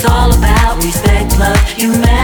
it's all about respect, love, humanity.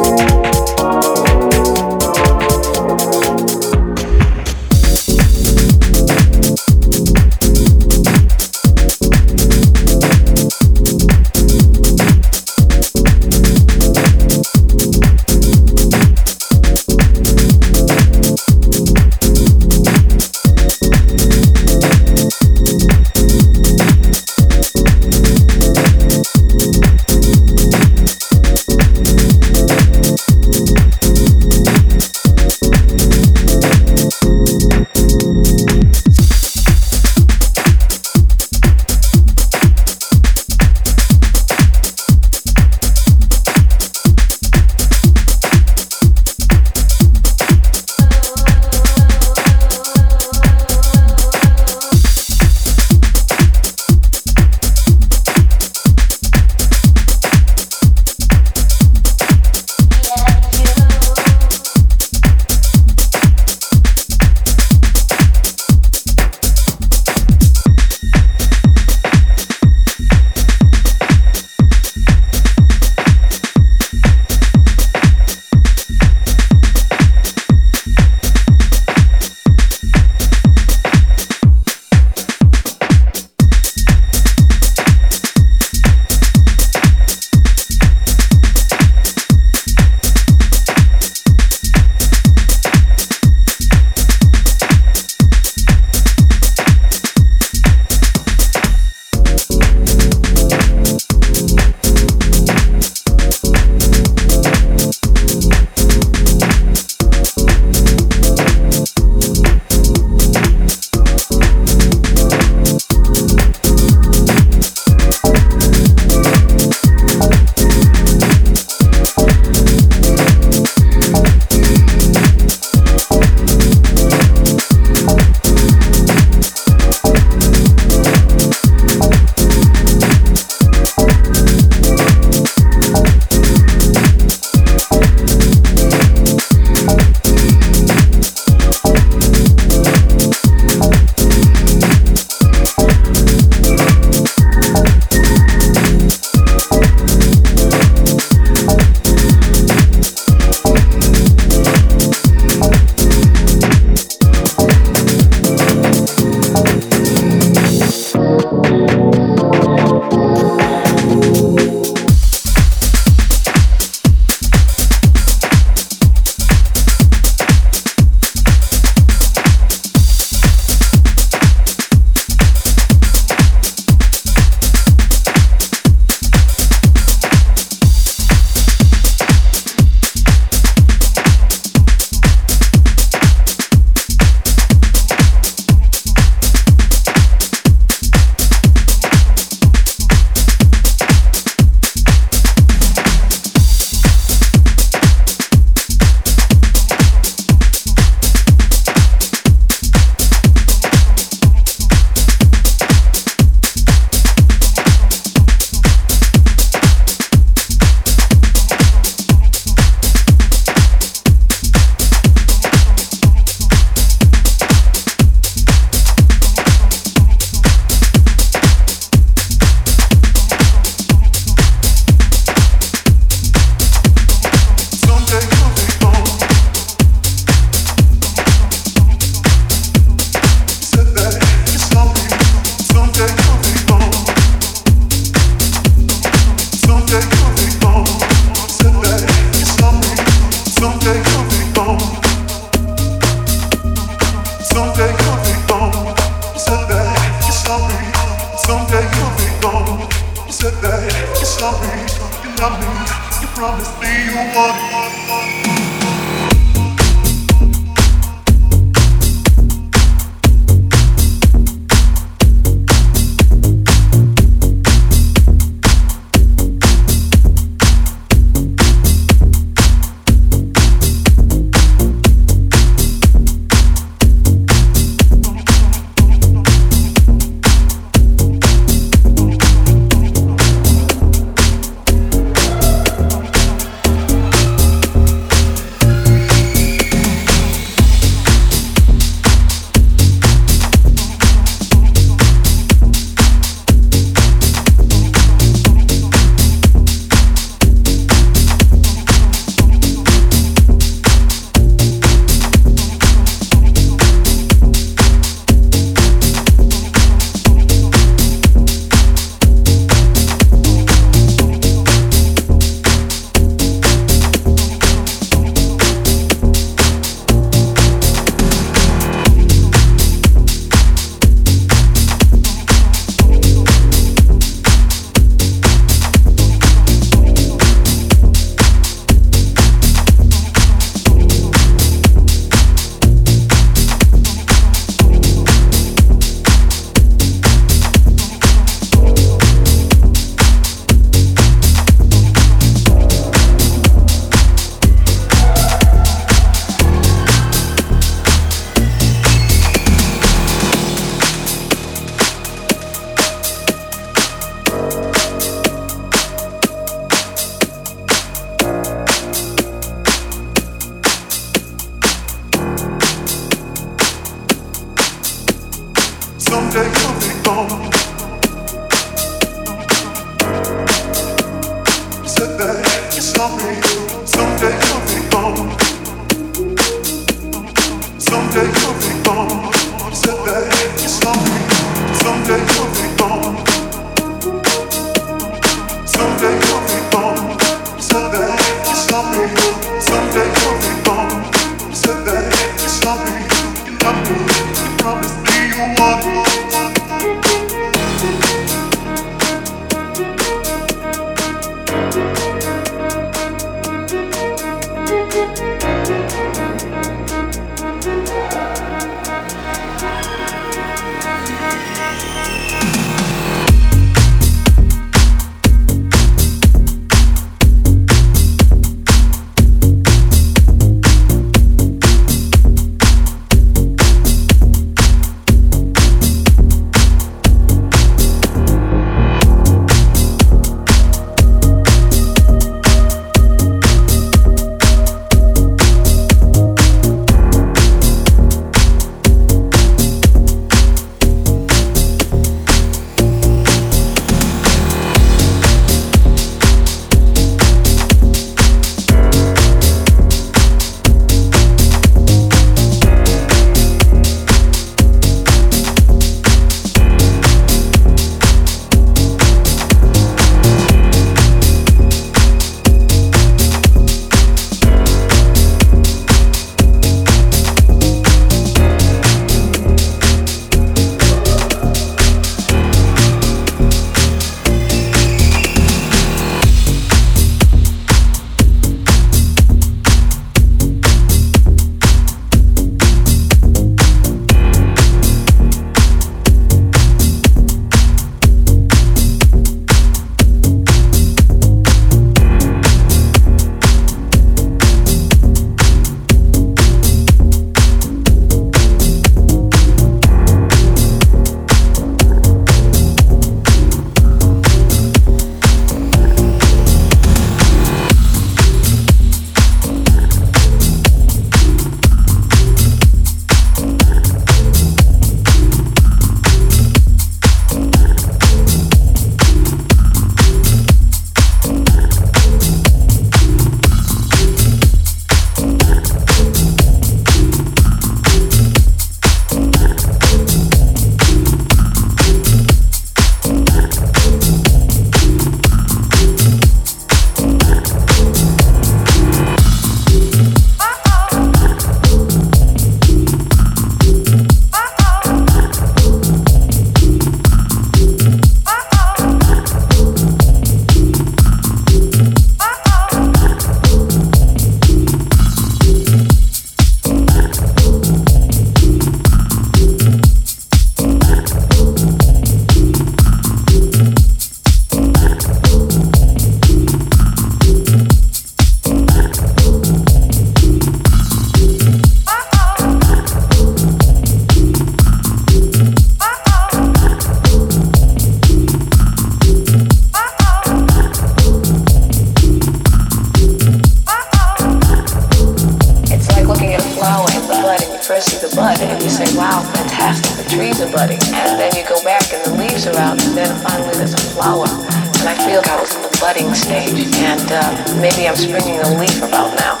about now.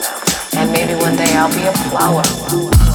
And maybe one day I'll be a flower.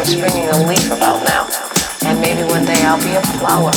I'm springing a leaf about now. And maybe one day I'll be a flower.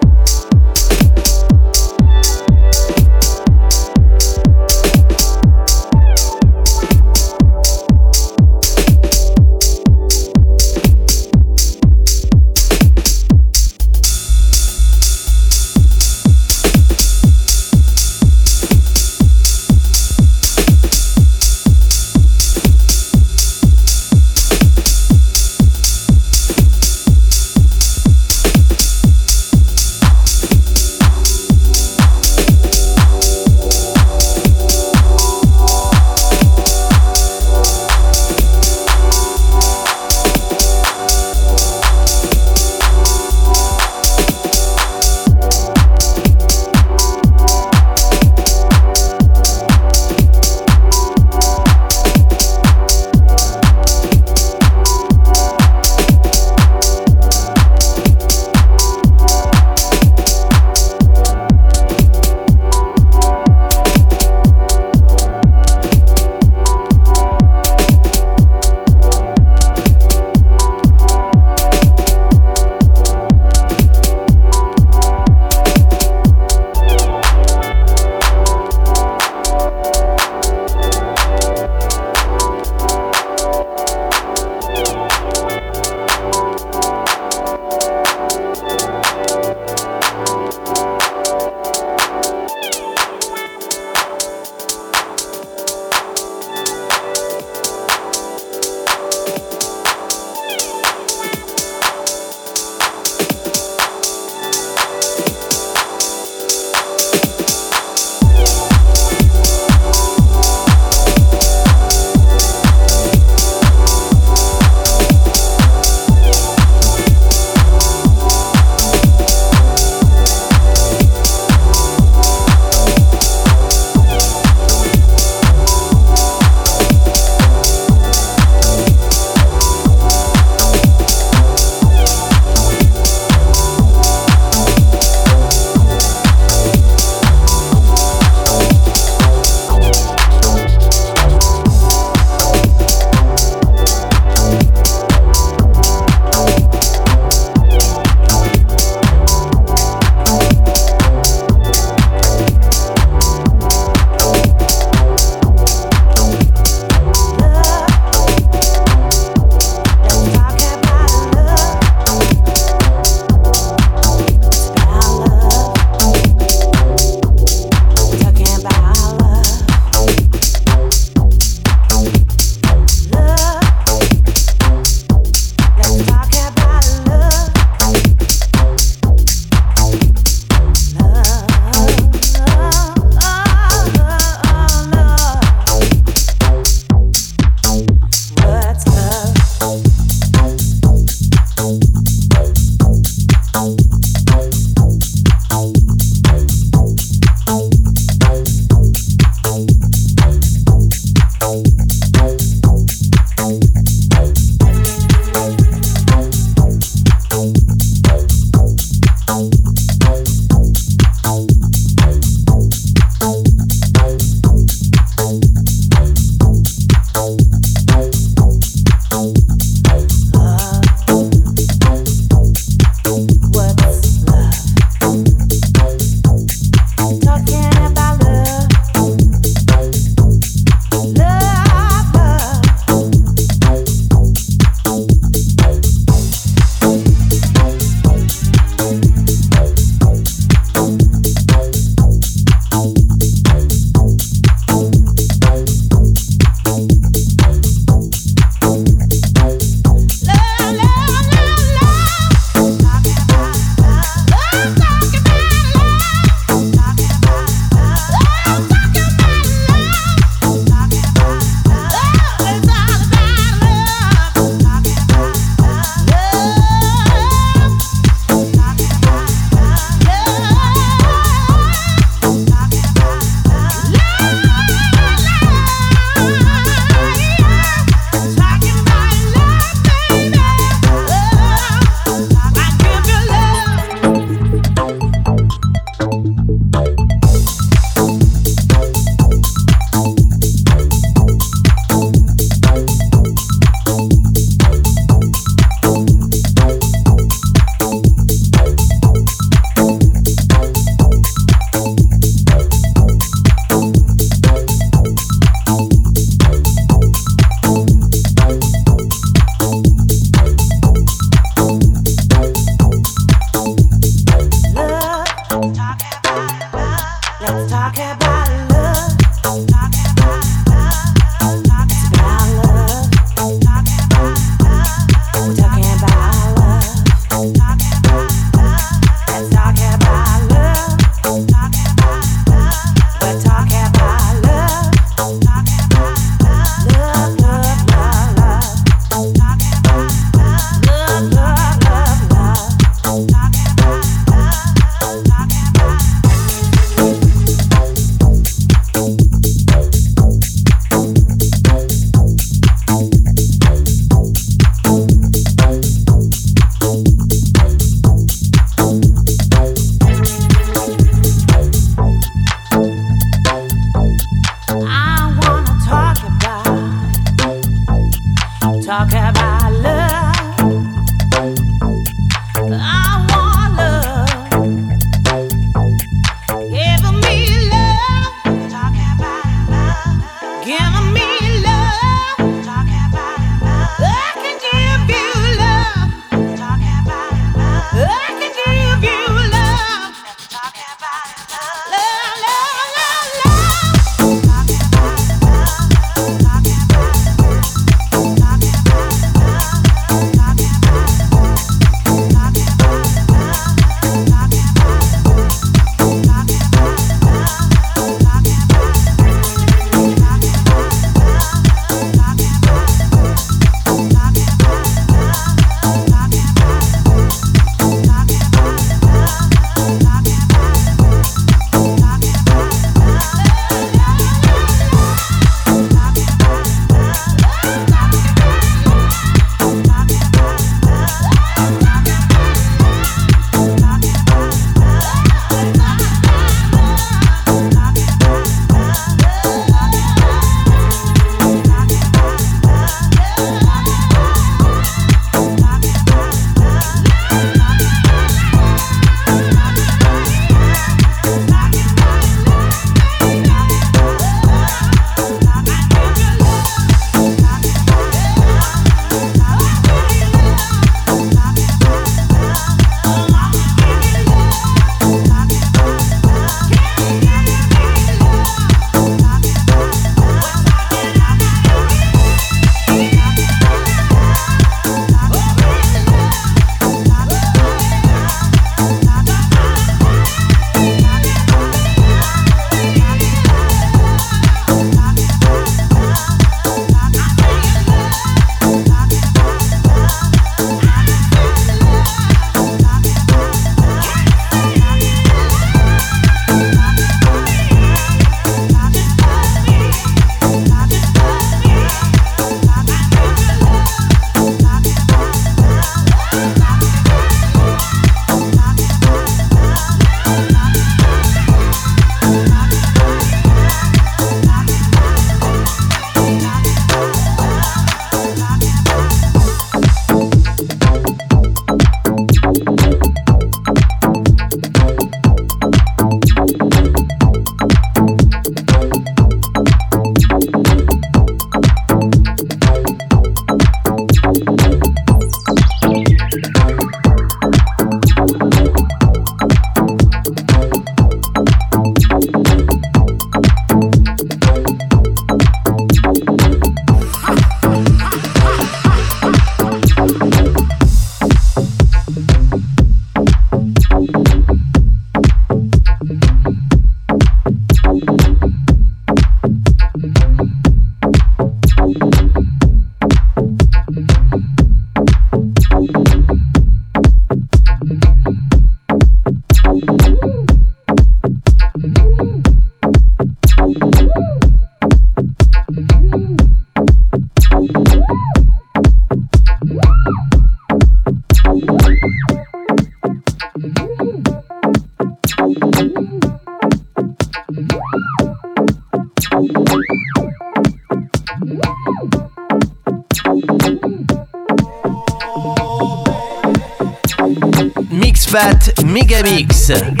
Megamix.